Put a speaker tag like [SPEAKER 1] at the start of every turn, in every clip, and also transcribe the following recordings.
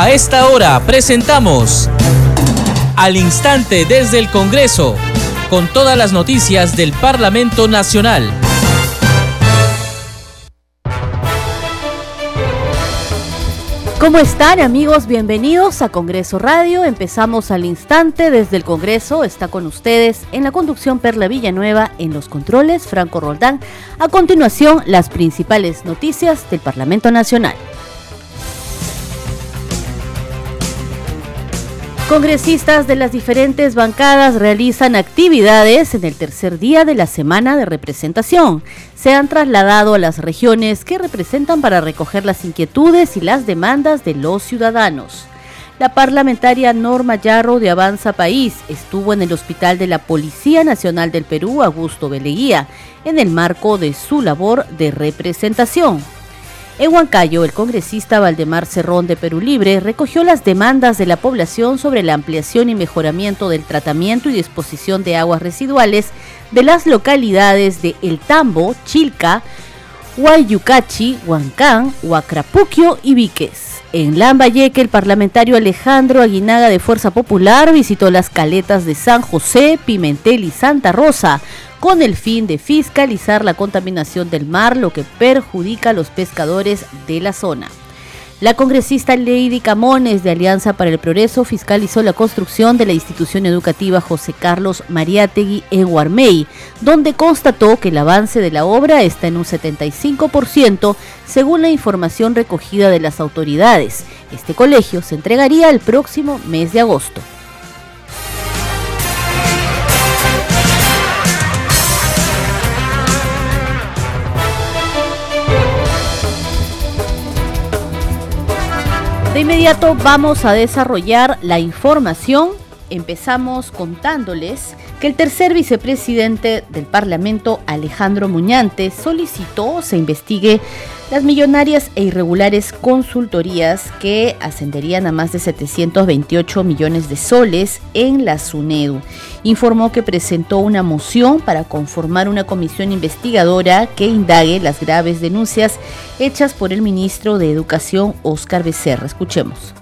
[SPEAKER 1] A esta hora presentamos Al Instante desde el Congreso, con todas las noticias del Parlamento Nacional.
[SPEAKER 2] ¿Cómo están amigos? Bienvenidos a Congreso Radio. Empezamos al instante desde el Congreso. Está con ustedes en la conducción Perla Villanueva, en los controles Franco Roldán. A continuación, las principales noticias del Parlamento Nacional. Congresistas de las diferentes bancadas realizan actividades en el tercer día de la semana de representación. Se han trasladado a las regiones que representan para recoger las inquietudes y las demandas de los ciudadanos. La parlamentaria Norma Yarro de Avanza País estuvo en el Hospital de la Policía Nacional del Perú, Augusto Beleguía, en el marco de su labor de representación. En Huancayo, el congresista Valdemar Cerrón de Perú Libre recogió las demandas de la población sobre la ampliación y mejoramiento del tratamiento y disposición de aguas residuales de las localidades de El Tambo, Chilca, Huayucachi, Huancán, Huacrapuquio y Víquez. En Lambayeque, el parlamentario Alejandro Aguinaga de Fuerza Popular visitó las caletas de San José, Pimentel y Santa Rosa con el fin de fiscalizar la contaminación del mar, lo que perjudica a los pescadores de la zona. La congresista Lady Camones de Alianza para el Progreso fiscalizó la construcción de la institución educativa José Carlos Mariátegui en Guarmey, donde constató que el avance de la obra está en un 75% según la información recogida de las autoridades. Este colegio se entregaría el próximo mes de agosto. De inmediato vamos a desarrollar la información. Empezamos contándoles que el tercer vicepresidente del Parlamento, Alejandro Muñante, solicitó se investigue las millonarias e irregulares consultorías que ascenderían a más de 728 millones de soles en la SUNEDU. Informó que presentó una moción para conformar una comisión investigadora que indague las graves denuncias hechas por el ministro de Educación, Óscar Becerra. Escuchemos.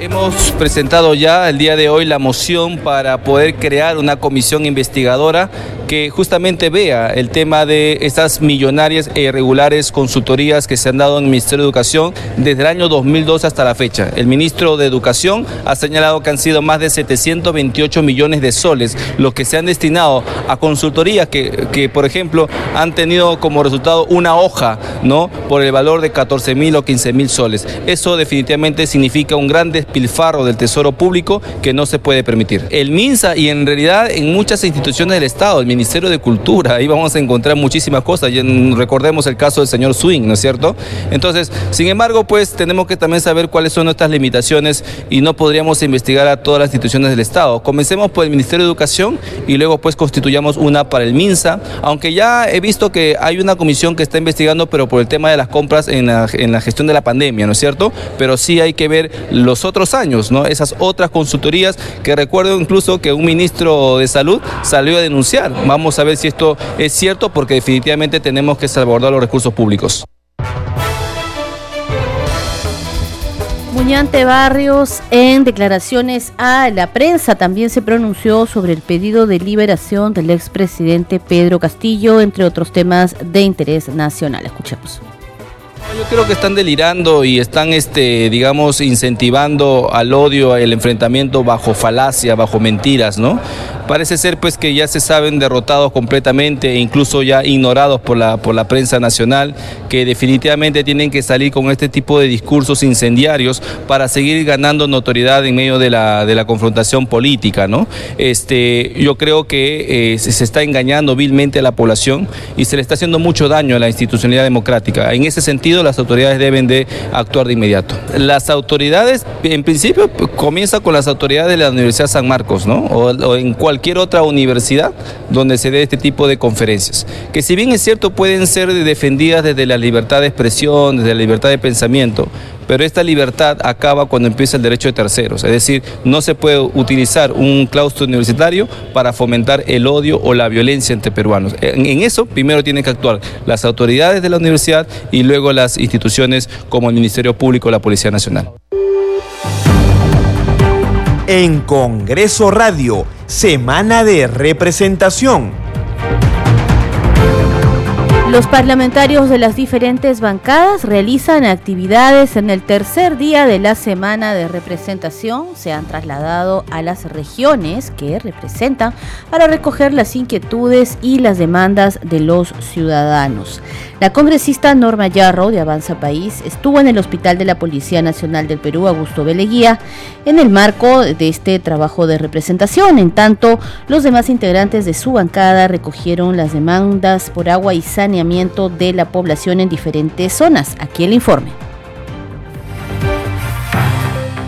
[SPEAKER 3] Hemos presentado ya el día de hoy la moción para poder crear una comisión investigadora que justamente vea el tema de estas millonarias e irregulares consultorías que se han dado en el Ministerio de Educación desde el año 2002 hasta la fecha. El ministro de Educación ha señalado que han sido más de 728 millones de soles los que se han destinado a consultorías que, que por ejemplo, han tenido como resultado una hoja, ¿no? Por el valor de 14 mil o 15 mil soles. Eso definitivamente significa un gran despilfarro del tesoro público que no se puede permitir. El MINSA y en realidad en muchas instituciones del Estado, el Ministerio de Cultura, ahí vamos a encontrar muchísimas cosas. recordemos el caso del señor Swing, ¿no es cierto? Entonces, sin embargo, pues tenemos que también saber cuáles son nuestras limitaciones y no podríamos investigar a todas las instituciones del Estado. Comencemos por el Ministerio de Educación y luego pues constituyamos una para el MINSA, aunque ya he visto que hay una comisión que está investigando, pero por el tema de las compras en la, en la gestión de la pandemia, ¿no es cierto? Pero sí hay que ver los otros años, ¿no? Esas otras consultorías que recuerdo incluso que un ministro de salud salió a denunciar. Vamos a ver si esto es cierto porque definitivamente tenemos que salvaguardar los recursos públicos.
[SPEAKER 2] Muñante Barrios en declaraciones a la prensa también se pronunció sobre el pedido de liberación del expresidente Pedro Castillo, entre otros temas de interés nacional. Escuchemos.
[SPEAKER 3] Yo creo que están delirando y están, este, digamos, incentivando al odio, al enfrentamiento bajo falacia, bajo mentiras, ¿no? Parece ser pues que ya se saben derrotados completamente e incluso ya ignorados por la, por la prensa nacional, que definitivamente tienen que salir con este tipo de discursos incendiarios para seguir ganando notoriedad en medio de la, de la confrontación política, ¿no? Este, yo creo que eh, se está engañando vilmente a la población y se le está haciendo mucho daño a la institucionalidad democrática. En ese sentido, las autoridades deben de actuar de inmediato. Las autoridades, en principio, comienza con las autoridades de la Universidad San Marcos, ¿no? O, en cualquier otra universidad donde se dé este tipo de conferencias, que si bien es cierto pueden ser defendidas desde la libertad de expresión, desde la libertad de pensamiento, pero esta libertad acaba cuando empieza el derecho de terceros, es decir, no se puede utilizar un claustro universitario para fomentar el odio o la violencia entre peruanos. En, eso primero tienen que actuar las autoridades de la universidad y luego las instituciones como el Ministerio Público o la Policía Nacional.
[SPEAKER 4] en Congreso Radio, Semana de Representación.
[SPEAKER 2] Los parlamentarios de las diferentes bancadas realizan actividades en el tercer día de la semana de representación. Se han trasladado a las regiones que representan para recoger las inquietudes y las demandas de los ciudadanos. La congresista Norma Yarro de Avanza País estuvo en el Hospital de la Policía Nacional del Perú, Augusto Beleguía, en el marco de este trabajo de representación. En tanto, los demás integrantes de su bancada recogieron las demandas por agua y saneamiento de la población en diferentes zonas. Aquí el informe.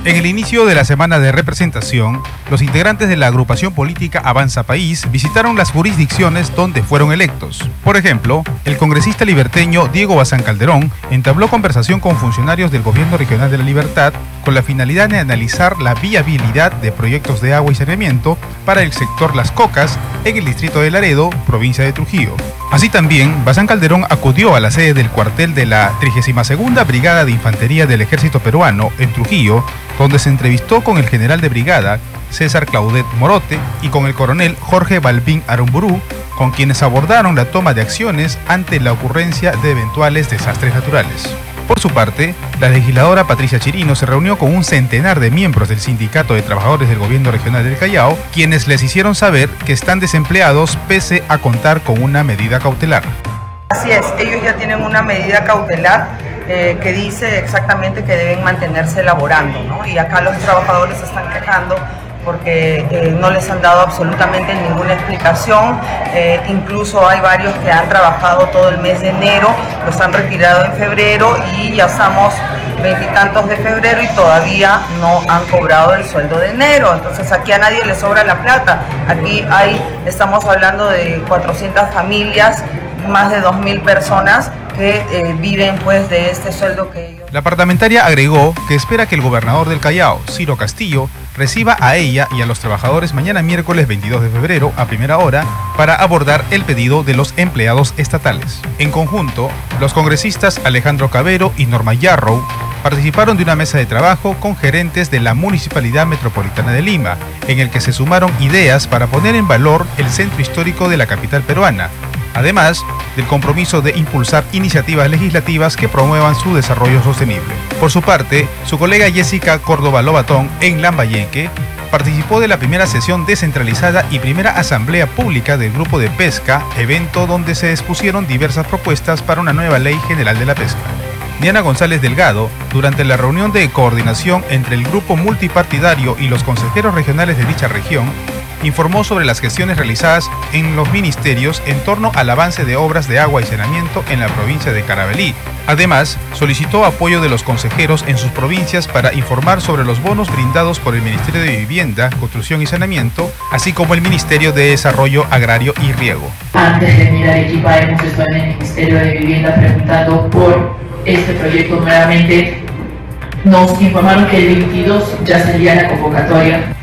[SPEAKER 5] En el inicio de la semana de representación, los integrantes de la agrupación política Avanza País visitaron las jurisdicciones donde fueron electos. Por ejemplo, el congresista liberteño Diego Bazán Calderón entabló conversación con funcionarios del Gobierno Regional de la Libertad con la finalidad de analizar la viabilidad de proyectos de agua y saneamiento para el sector Las Cocas en el distrito de Laredo, provincia de Trujillo. Así también, Bazán Calderón acudió a la sede del cuartel de la 32 Brigada de Infantería del Ejército Peruano en Trujillo, donde se entrevistó con el general de brigada César Claudet Morote y con el coronel Jorge Balbín Arumburú, con quienes abordaron la toma de acciones ante la ocurrencia de eventuales desastres naturales. Por su parte, la legisladora Patricia Chirino se reunió con un centenar de miembros del Sindicato de Trabajadores del Gobierno Regional del Callao, quienes les hicieron saber que están desempleados pese a contar con una medida cautelar.
[SPEAKER 6] Así es, ellos ya tienen una medida cautelar eh, que dice exactamente que deben mantenerse elaborando, ¿no? Y acá los trabajadores están quejando porque eh, no les han dado absolutamente ninguna explicación. Eh, incluso hay varios que han trabajado todo el mes de enero, los han retirado en febrero y ya estamos veintitantos de febrero y todavía no han cobrado el sueldo de enero. Entonces aquí a nadie le sobra la plata. Aquí hay, estamos hablando de 400 familias, más de 2.000 personas que eh, viven pues de este sueldo que.
[SPEAKER 5] La parlamentaria agregó que espera que el gobernador del Callao, Ciro Castillo, reciba a ella y a los trabajadores mañana miércoles 22 de febrero a primera hora para abordar el pedido de los empleados estatales. En conjunto, los congresistas Alejandro Cabero y Norma Yarrow participaron de una mesa de trabajo con gerentes de la Municipalidad Metropolitana de Lima, en el que se sumaron ideas para poner en valor el centro histórico de la capital peruana, además del compromiso de impulsar iniciativas legislativas que promuevan su desarrollo sostenible. Por su parte, su colega Jessica Córdoba Lobatón en Lambayenque participó de la primera sesión descentralizada y primera asamblea pública del Grupo de Pesca, evento donde se expusieron diversas propuestas para una nueva ley general de la pesca. Diana González Delgado, durante la reunión de coordinación entre el grupo multipartidario y los consejeros regionales de dicha región, informó sobre las gestiones realizadas en los ministerios en torno al avance de obras de agua y saneamiento en la provincia de Carabelí. Además, solicitó apoyo de los consejeros en sus provincias para informar sobre los bonos brindados por el Ministerio de Vivienda, Construcción y Saneamiento, así como el Ministerio de Desarrollo Agrario y Riego.
[SPEAKER 7] Antes de venir a Arequipa hemos estado en el Ministerio de Vivienda preguntando por este proyecto nuevamente. Nos informaron que el 22 ya salía la convocatoria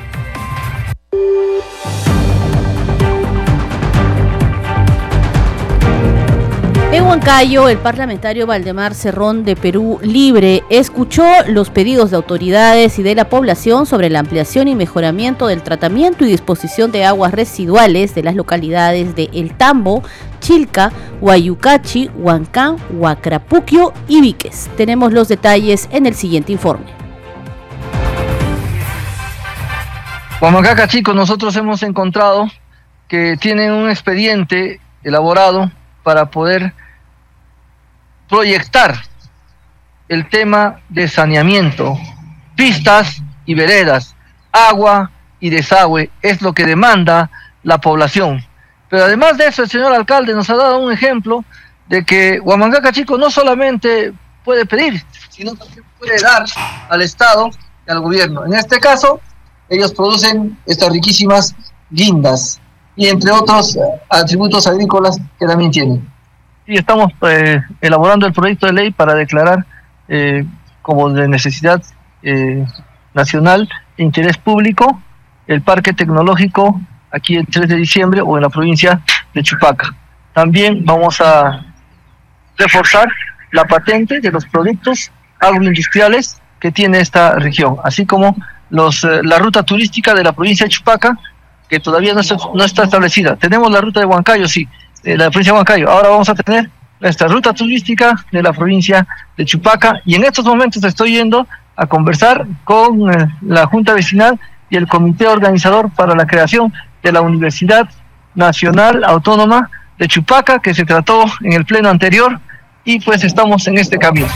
[SPEAKER 2] Huancayo, el parlamentario Valdemar Cerrón de Perú Libre escuchó los pedidos de autoridades y de la población sobre la ampliación y mejoramiento del tratamiento y disposición de aguas residuales de las localidades de El Tambo, Chilca, Huayucachi, Huancán, Huacrapuquio y Viques. Tenemos los detalles en el siguiente informe.
[SPEAKER 8] Huamacaca, chicos, nosotros hemos encontrado que tienen un expediente elaborado para poder proyectar el tema de saneamiento, pistas y veredas, agua y desagüe, es lo que demanda la población. Pero además de eso, el señor alcalde nos ha dado un ejemplo de que Huamangaca Chico no solamente puede pedir, sino también puede dar al Estado y al gobierno. En este caso, ellos producen estas riquísimas guindas y entre otros atributos agrícolas que también tienen. Sí, estamos eh, elaborando el proyecto de ley para declarar eh, como de necesidad eh, nacional interés público el parque tecnológico aquí el 3 de diciembre o en la provincia de Chupaca. También vamos a reforzar la patente de los productos agroindustriales que tiene esta región, así como los, eh, la ruta turística de la provincia de Chupaca, que todavía no está, no está establecida. Tenemos la ruta de Huancayo, sí, de la provincia de Huancayo. Ahora vamos a tener nuestra ruta turística de la provincia de Chupaca y en estos momentos estoy yendo a conversar con eh, la Junta Vecinal y el Comité Organizador para la creación de la Universidad Nacional Autónoma de Chupaca, que se trató en el pleno anterior, y pues estamos en este camino.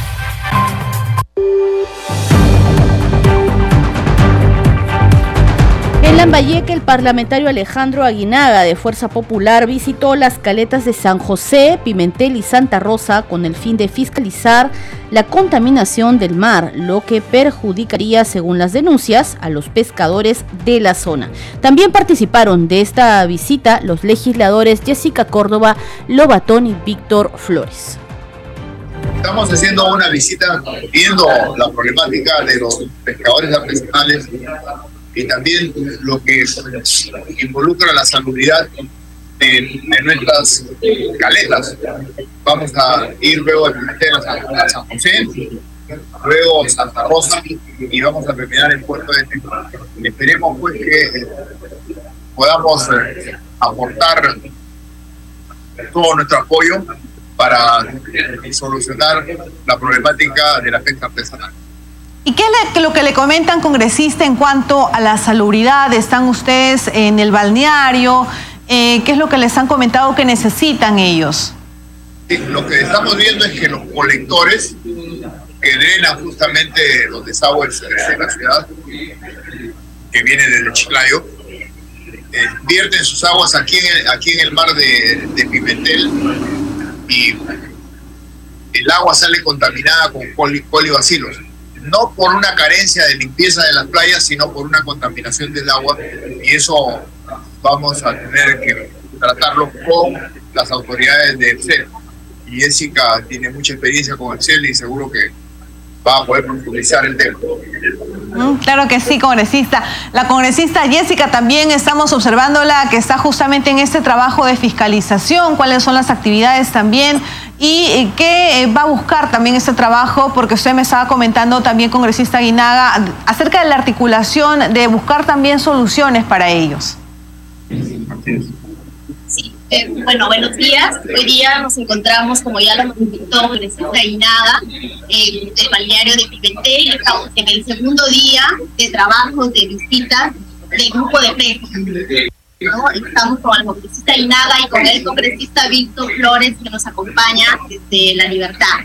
[SPEAKER 2] Lambayeque, el parlamentario Alejandro Aguinaga de Fuerza Popular visitó las caletas de San José, Pimentel y Santa Rosa con el fin de fiscalizar la contaminación del mar, lo que perjudicaría, según las denuncias, a los pescadores de la zona. También participaron de esta visita los legisladores Jessica Córdoba, Lobatón y Víctor Flores.
[SPEAKER 9] Estamos haciendo una visita viendo la problemática de los pescadores artesanales y también lo que involucra la salubridad de, nuestras caletas. Vamos a ir luego a a San José, luego Santa Rosa y vamos a terminar en Puerto de Tecno. Esperemos pues que podamos eh, aportar todo nuestro apoyo para solucionar la problemática de la pesca artesanal.
[SPEAKER 10] ¿Y qué es lo que le comentan, congresista, en cuanto a la salubridad? ¿Están ustedes en el balneario? Eh, ¿Qué es lo que les han comentado que necesitan ellos?
[SPEAKER 9] lo que estamos viendo es que los colectores que drenan justamente los desagües de la ciudad, que vienen desde Chiclayo, eh, vierten sus aguas aquí en el, mar de, Pimentel y el agua sale contaminada con polibacilos no por una carencia de limpieza de las playas, sino por una contaminación del agua. Y eso vamos a tener que tratarlo con las autoridades de CEL. Y Jessica tiene mucha experiencia con el CEL y seguro que va a poder profundizar el tema.
[SPEAKER 10] Mm, claro que sí, congresista. La congresista Jessica también estamos observándola que está justamente en este trabajo de fiscalización, cuáles son las actividades también y eh, qué eh, va a buscar también este trabajo, porque usted me estaba comentando también, congresista Guinaga, acerca de la articulación, de buscar también soluciones para ellos.
[SPEAKER 11] Sí, eh, bueno, buenos días. Hoy día nos encontramos, como ya lo comentó congresista Guinaga, en el balneario de Pimentel. Estamos en el segundo día de trabajo, de visitas del grupo de pesca. Estamos con el congresista Inaga y con el congresista Víctor Flores que nos acompaña desde La Libertad.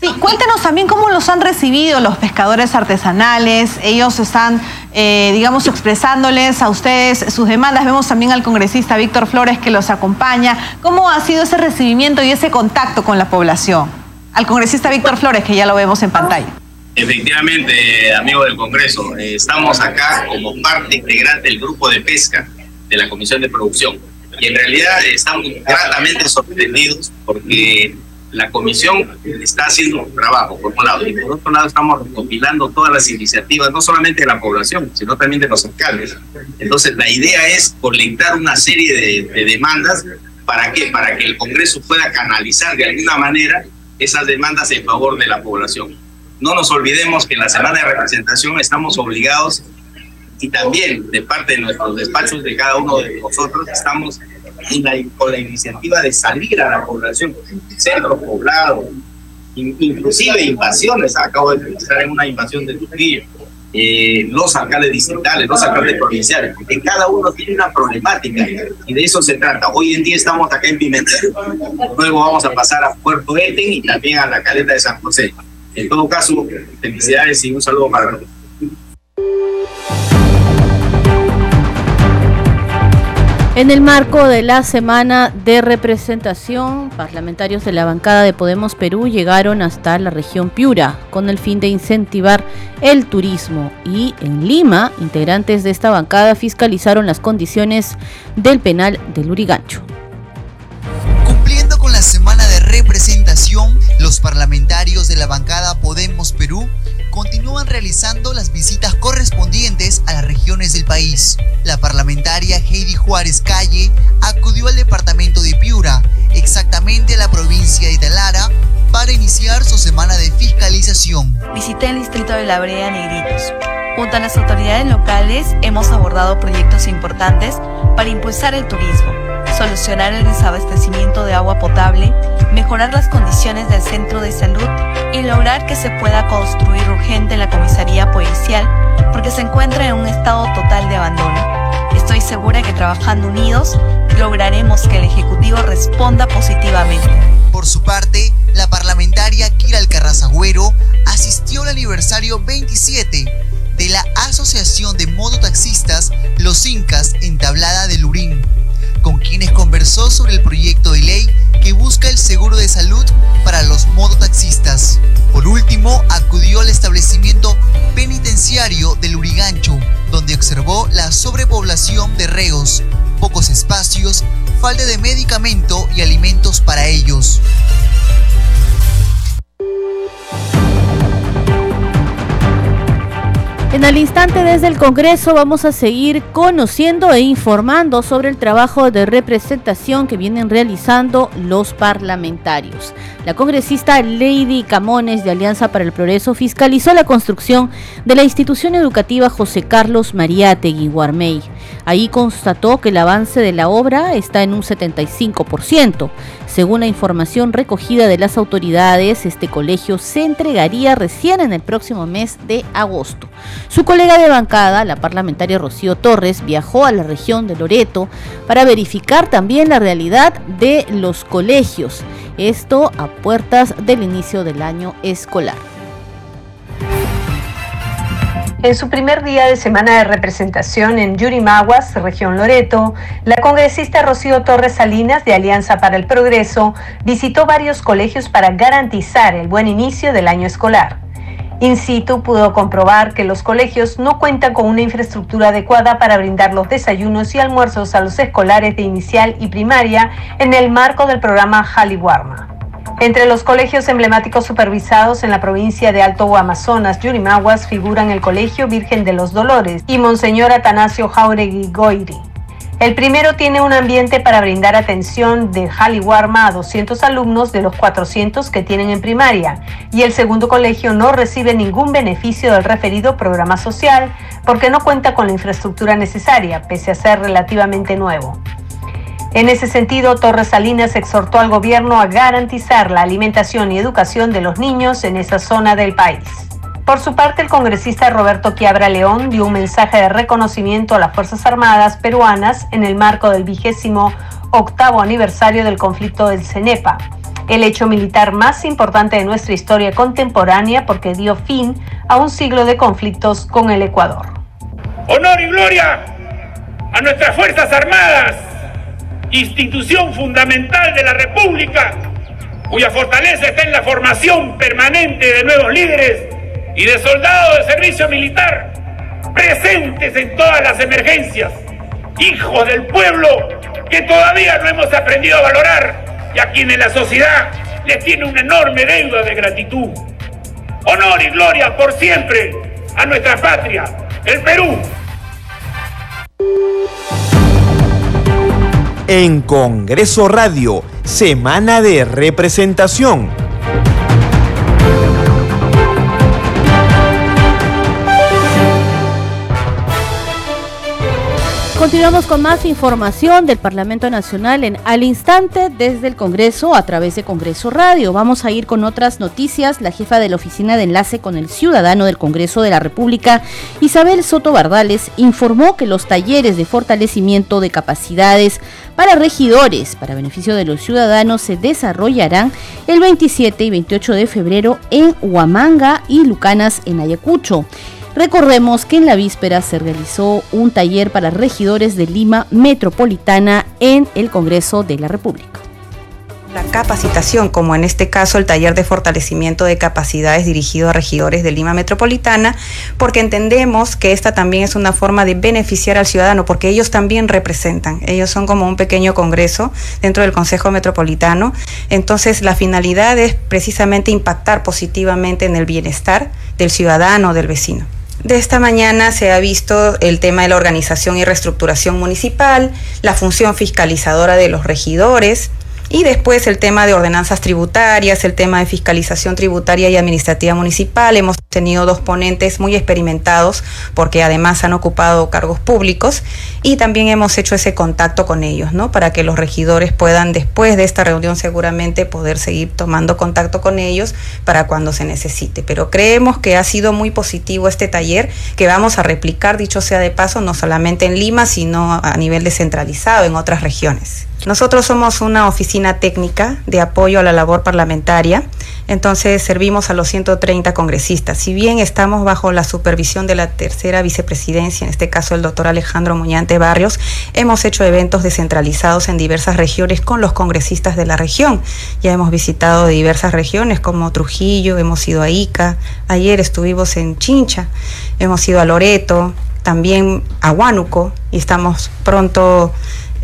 [SPEAKER 10] Sí, cuéntenos también cómo los han recibido los pescadores artesanales. Ellos están, eh, digamos, expresándoles a ustedes sus demandas. Vemos también al congresista Víctor Flores que los acompaña. ¿Cómo ha sido ese recibimiento y ese contacto con la población? Al congresista Víctor Flores, que ya lo vemos en pantalla.
[SPEAKER 12] Efectivamente, amigo del Congreso, eh, estamos acá como parte integrante del grupo de pesca de la Comisión de Producción. Y en realidad estamos gratamente sorprendidos porque la comisión está haciendo trabajo, por un lado, y por otro lado estamos recopilando todas las iniciativas, no solamente de la población, sino también de los alcaldes. Entonces, la idea es colectar una serie de, de demandas, ¿para qué? Para que el Congreso pueda canalizar de alguna manera esas demandas en favor de la población. No nos olvidemos que en la semana de representación estamos obligados y también de parte de nuestros despachos de cada uno de nosotros estamos con la iniciativa de salir a la población, centros poblados, inclusive invasiones, acabo de pensar en una invasión de Trujillo, eh, los alcaldes distritales, los alcaldes provinciales, porque cada uno tiene una problemática y de eso se trata. Hoy en día estamos acá en Pimentel, luego vamos a pasar a Puerto Eten y también a la caleta de San José. En todo caso, felicidades y un saludo para todos.
[SPEAKER 2] En el marco de la semana de representación, parlamentarios de la bancada de Podemos Perú llegaron hasta la región Piura con el fin de incentivar el turismo y en Lima, integrantes de esta bancada fiscalizaron las condiciones del penal del Urigancho.
[SPEAKER 13] Cumpliendo con la semana de representación, los parlamentarios de la bancada Podemos Perú continúan realizando las visitas correspondientes a las regiones del país. La parlamentaria Heidi Juárez Calle acudió al departamento de Piura, exactamente a la provincia de Talara, para iniciar su semana de fiscalización.
[SPEAKER 14] Visité el distrito de La Brea Negritos Junto a las autoridades locales hemos abordado proyectos importantes para impulsar el turismo, solucionar el desabastecimiento de agua potable, mejorar las condiciones del centro de salud y lograr que se pueda construir urgente la comisaría policial porque se encuentra en un estado total de abandono. Estoy segura que trabajando unidos lograremos que el Ejecutivo responda positivamente.
[SPEAKER 13] Por su parte, la parlamentaria Kira Alcarrazagüero asistió al aniversario 27 de la Asociación de Mototaxistas Los Incas Entablada de Lurín, con quienes conversó sobre el proyecto de ley que busca el seguro de salud para los mototaxistas. Por último, acudió al establecimiento penitenciario del Urigancho, donde observó la sobrepoblación de reos, pocos espacios, falta de medicamento y alimentos para ellos.
[SPEAKER 2] En el instante desde el Congreso vamos a seguir conociendo e informando sobre el trabajo de representación que vienen realizando los parlamentarios. La congresista Lady Camones de Alianza para el Progreso fiscalizó la construcción de la institución educativa José Carlos Mariátegui Guarmey. Ahí constató que el avance de la obra está en un 75%. Según la información recogida de las autoridades, este colegio se entregaría recién en el próximo mes de agosto. Su colega de bancada, la parlamentaria Rocío Torres, viajó a la región de Loreto para verificar también la realidad de los colegios. Esto a puertas del inicio del año escolar.
[SPEAKER 15] En su primer día de semana de representación en Yurimaguas, región Loreto, la congresista Rocío Torres Salinas de Alianza para el Progreso visitó varios colegios para garantizar el buen inicio del año escolar. In situ pudo comprobar que los colegios no cuentan con una infraestructura adecuada para brindar los desayunos y almuerzos a los escolares de inicial y primaria en el marco del programa Haliwarma. Entre los colegios emblemáticos supervisados en la provincia de Alto Amazonas, Yurimaguas, figuran el Colegio Virgen de los Dolores y Monseñor Atanasio Jauregui Goiri. El primero tiene un ambiente para brindar atención de Haliwarma a 200 alumnos de los 400 que tienen en primaria y el segundo colegio no recibe ningún beneficio del referido programa social porque no cuenta con la infraestructura necesaria, pese a ser relativamente nuevo. En ese sentido, Torres Salinas exhortó al gobierno a garantizar la alimentación y educación de los niños en esa zona del país. Por su parte, el congresista Roberto Quiabra León dio un mensaje de reconocimiento a las Fuerzas Armadas peruanas en el marco del vigésimo octavo aniversario del conflicto del CENEPA, el hecho militar más importante de nuestra historia contemporánea porque dio fin a un siglo de conflictos con el Ecuador.
[SPEAKER 16] Honor y gloria a nuestras Fuerzas Armadas institución fundamental de la República, cuya fortaleza está en la formación permanente de nuevos líderes y de soldados de servicio militar, presentes en todas las emergencias, hijos del pueblo que todavía no hemos aprendido a valorar y a quienes la sociedad les tiene una enorme deuda de gratitud. Honor y gloria por siempre a nuestra patria, el Perú.
[SPEAKER 4] En Congreso Radio, Semana de Representación.
[SPEAKER 2] Continuamos con más información del Parlamento Nacional en Al Instante desde el Congreso a través de Congreso Radio. Vamos a ir con otras noticias. La jefa de la Oficina de Enlace con el Ciudadano del Congreso de la República, Isabel Soto Bardales, informó que los talleres de fortalecimiento de capacidades para regidores para beneficio de los ciudadanos se desarrollarán el 27 y 28 de febrero en Huamanga y Lucanas en Ayacucho. Recordemos que en la víspera se realizó un taller para regidores de Lima Metropolitana en el Congreso de la República.
[SPEAKER 17] La capacitación, como en este caso el taller de fortalecimiento de capacidades dirigido a regidores de Lima Metropolitana, porque entendemos que esta también es una forma de beneficiar al ciudadano, porque ellos también representan, ellos son como un pequeño congreso dentro del Consejo Metropolitano. Entonces, la finalidad es precisamente impactar positivamente en el bienestar del ciudadano, del vecino. De esta mañana se ha visto el tema de la organización y reestructuración municipal, la función fiscalizadora de los regidores y después el tema de ordenanzas tributarias, el tema de fiscalización tributaria y administrativa municipal. Tenido dos ponentes muy experimentados porque además han ocupado cargos públicos y también hemos hecho ese contacto con ellos, ¿no? Para que los regidores puedan después de esta reunión seguramente poder seguir tomando contacto con ellos para cuando se necesite. Pero creemos que ha sido muy positivo este taller que vamos a replicar, dicho sea de paso, no solamente en Lima, sino a nivel descentralizado en otras regiones. Nosotros somos una oficina técnica de apoyo a la labor parlamentaria, entonces servimos a los 130 congresistas. Si bien estamos bajo la supervisión de la tercera vicepresidencia, en este caso el doctor Alejandro Muñante Barrios, hemos hecho eventos descentralizados en diversas regiones con los congresistas de la región. Ya hemos visitado diversas regiones como Trujillo, hemos ido a Ica, ayer estuvimos en Chincha, hemos ido a Loreto, también a Huánuco y estamos pronto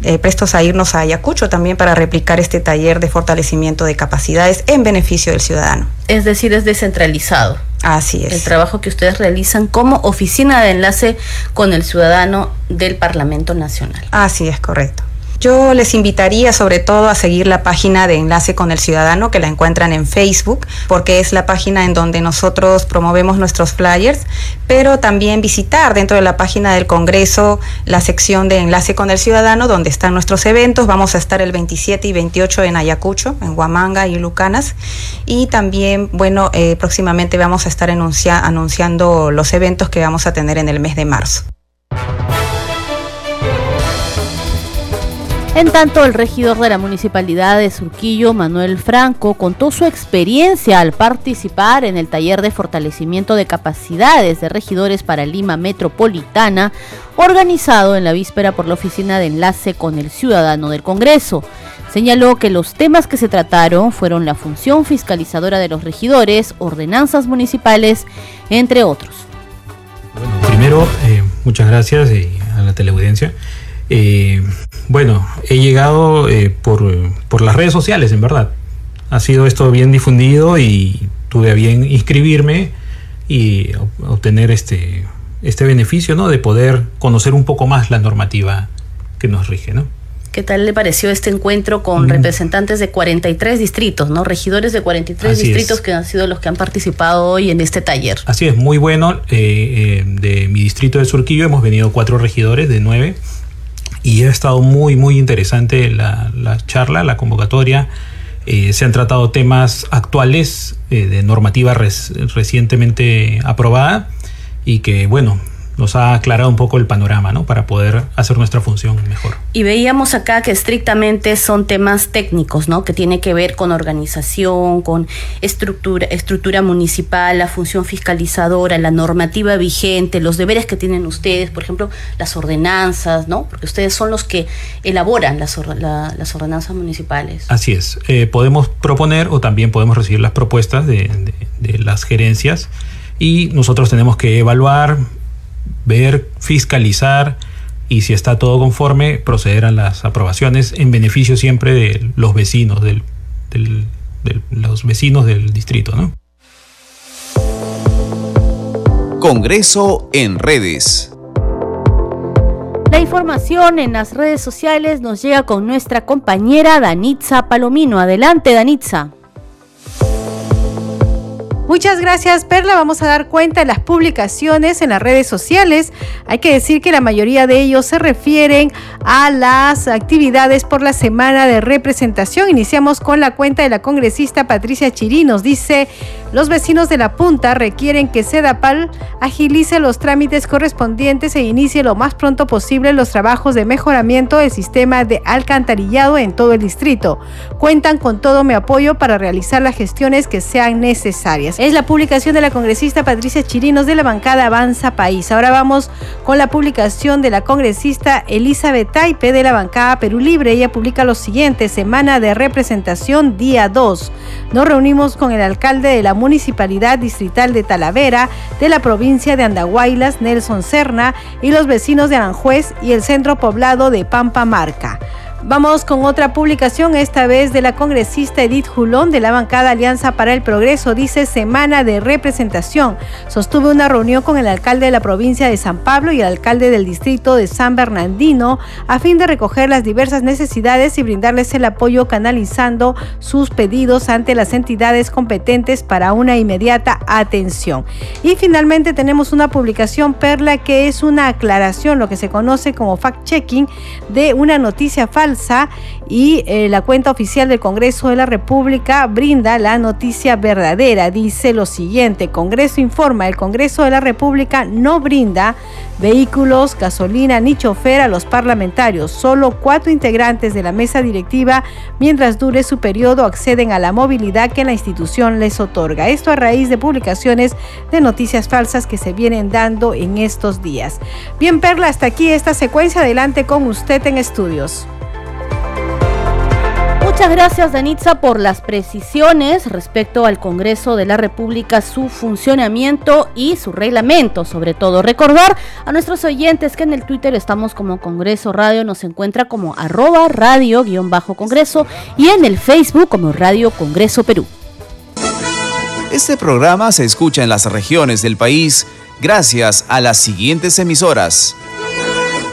[SPEAKER 17] eh, prestos a irnos a Ayacucho también para replicar este taller de fortalecimiento de capacidades en beneficio del ciudadano.
[SPEAKER 2] Es decir, es descentralizado.
[SPEAKER 17] Así es.
[SPEAKER 2] El trabajo que ustedes realizan como oficina de enlace con el ciudadano del Parlamento Nacional.
[SPEAKER 17] Así es, correcto. Yo les invitaría sobre todo a seguir la página de Enlace con el Ciudadano que la encuentran en Facebook, porque es la página en donde nosotros promovemos nuestros flyers, pero también visitar dentro de la página del Congreso la sección de Enlace con el Ciudadano, donde están nuestros eventos. Vamos a estar el 27 y 28 en Ayacucho, en Huamanga y Lucanas. Y también, bueno, eh, próximamente vamos a estar anunciando los eventos que vamos a tener en el mes de marzo.
[SPEAKER 2] En tanto, el regidor de la municipalidad de Surquillo, Manuel Franco, contó su experiencia al participar en el taller de fortalecimiento de capacidades de regidores para Lima Metropolitana, organizado en la víspera por la Oficina de Enlace con el Ciudadano del Congreso. Señaló que los temas que se trataron fueron la función fiscalizadora de los regidores, ordenanzas municipales, entre otros.
[SPEAKER 18] Bueno, primero, eh, muchas gracias eh, a la teleaudiencia. Eh, bueno, he llegado eh, por, las redes sociales, en verdad. Ha sido esto bien difundido y tuve a bien inscribirme y obtener este, este beneficio, ¿no? De poder conocer un poco más la normativa que nos rige, ¿no?
[SPEAKER 2] ¿Qué tal le pareció este encuentro con mm. representantes de 43 distritos, ¿no? Regidores de 43 distritos que han sido los que han participado hoy en este taller.
[SPEAKER 18] Así es, muy bueno. Eh, de mi distrito de Surquillo hemos venido cuatro regidores de nueve y ha estado muy, muy interesante la, charla, la convocatoria. Eh, se han tratado temas actuales eh, de normativa recientemente aprobada y que, bueno, nos ha aclarado un poco el panorama, ¿no? Para poder hacer nuestra función mejor.
[SPEAKER 2] Y veíamos acá que estrictamente son temas técnicos, ¿no? Que tiene que ver con organización, con estructura, estructura municipal, la función fiscalizadora, la normativa vigente, los deberes que tienen ustedes, por ejemplo, las ordenanzas, ¿no? Porque ustedes son los que elaboran las, las ordenanzas municipales.
[SPEAKER 18] Así es. Eh, podemos proponer o también podemos recibir las propuestas de, de las gerencias y nosotros tenemos que evaluar ver, fiscalizar y si está todo conforme, proceder a las aprobaciones en beneficio siempre de los vecinos, del, de los vecinos del distrito. ¿no?
[SPEAKER 4] Congreso en redes.
[SPEAKER 2] La información en las redes sociales nos llega con nuestra compañera Danitza Palomino. Adelante, Danitza.
[SPEAKER 19] Muchas gracias, Perla. Vamos a dar cuenta de las publicaciones en las redes sociales. Hay que decir que la mayoría de ellos se refieren a las actividades por la semana de representación. Iniciamos con la cuenta de la congresista Patricia Chirinos. Dice, los vecinos de la punta requieren que Sedapal agilice los trámites correspondientes e inicie lo más pronto posible los trabajos de mejoramiento del sistema de alcantarillado en todo el distrito. Cuentan con todo mi apoyo para realizar las gestiones que sean necesarias. Es la publicación de la congresista Patricia Chirinos de la bancada Avanza País. Ahora vamos con la publicación de la congresista Elizabeth Taipe de la bancada Perú Libre. Ella publica lo siguiente, semana de representación día 2. Nos reunimos con el alcalde de la Municipalidad Distrital de Talavera, de la provincia de Andahuaylas, Nelson Serna, y los vecinos de Aranjuez y el centro poblado de Pampa Marca. Vamos con otra publicación, esta vez de la congresista Edith Julón de la bancada Alianza para el Progreso. Dice semana de representación. Sostuve una reunión con el alcalde de la provincia de San Pablo y el alcalde del distrito de San Bernardino a fin de recoger las diversas necesidades y brindarles el apoyo canalizando sus pedidos ante las entidades competentes para una inmediata atención. Y finalmente tenemos una publicación Perla que es una aclaración, lo que se conoce como fact-checking de una noticia falsa y eh, la cuenta oficial del Congreso de la República brinda la noticia verdadera. Dice lo siguiente, Congreso informa, el Congreso de la República no brinda vehículos, gasolina ni chofer a los parlamentarios. Solo cuatro integrantes de la mesa directiva, mientras dure su periodo, acceden a la movilidad que la institución les otorga. Esto a raíz de publicaciones de noticias falsas que se vienen dando en estos días. Bien, Perla, hasta aquí esta secuencia. Adelante con usted en estudios.
[SPEAKER 2] Muchas gracias, Danitza, por las precisiones respecto al Congreso de la República, su funcionamiento y su reglamento, sobre todo. Recordar a nuestros oyentes que en el Twitter estamos como Congreso Radio, nos encuentra como arroba radio-congreso y en el Facebook como Radio Congreso Perú.
[SPEAKER 4] Este programa se escucha en las regiones del país gracias a las siguientes emisoras.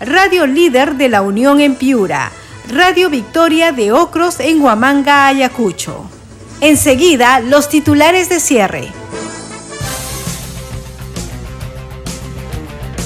[SPEAKER 19] Radio Líder de la Unión en Piura, Radio Victoria de Ocros en Huamanga, Ayacucho. Enseguida, los titulares de cierre.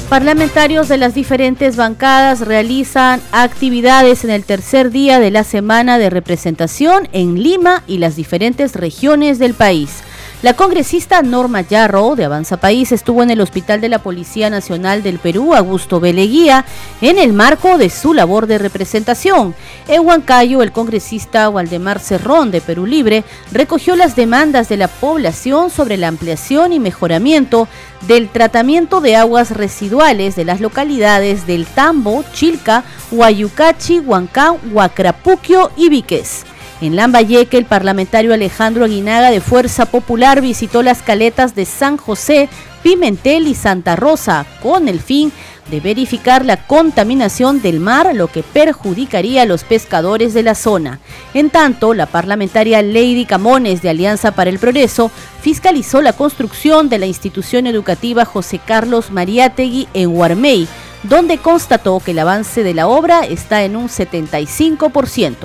[SPEAKER 2] Parlamentarios de las diferentes bancadas realizan actividades en el tercer día de la semana de representación en Lima y las diferentes regiones del país. La congresista Norma Yarro de Avanza País estuvo en el Hospital de la Policía Nacional del Perú, Augusto Beleguía, en el marco de su labor de representación. En Huancayo, el congresista Waldemar Cerrón de Perú Libre recogió las demandas de la población sobre la ampliación y mejoramiento del tratamiento de aguas residuales de las localidades del Tambo, Chilca, Huayucachi, Huancán, Huacrapuquio y Viques. En Lambayeque, el parlamentario Alejandro Aguinaga de Fuerza Popular visitó las caletas de San José, Pimentel y Santa Rosa con el fin de verificar la contaminación del mar, lo que perjudicaría a los pescadores de la zona. En tanto, la parlamentaria Lady Camones de Alianza para el Progreso fiscalizó la construcción de la institución educativa José Carlos Mariátegui en Huarmey, donde constató que el avance de la obra está en un 75%.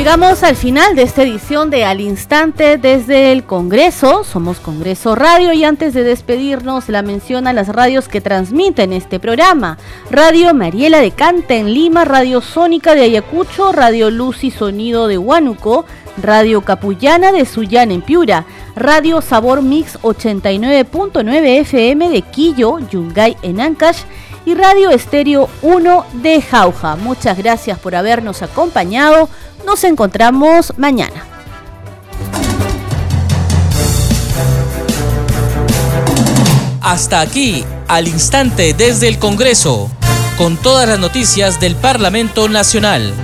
[SPEAKER 2] Llegamos al final de esta edición de Al Instante desde el Congreso. Somos Congreso Radio y antes de despedirnos la mención a las radios que transmiten este programa. Radio Mariela de Canta en Lima, Radio Sónica de Ayacucho, Radio Luz y Sonido de Huánuco, Radio Capullana de Sullán en Piura, Radio Sabor Mix 89.9 FM de Quillo, Yungay en Ancash y Radio Estéreo 1 de Jauja. Muchas gracias por habernos acompañado. Nos encontramos mañana.
[SPEAKER 1] Hasta aquí, al instante desde el Congreso, con todas las noticias del Parlamento Nacional.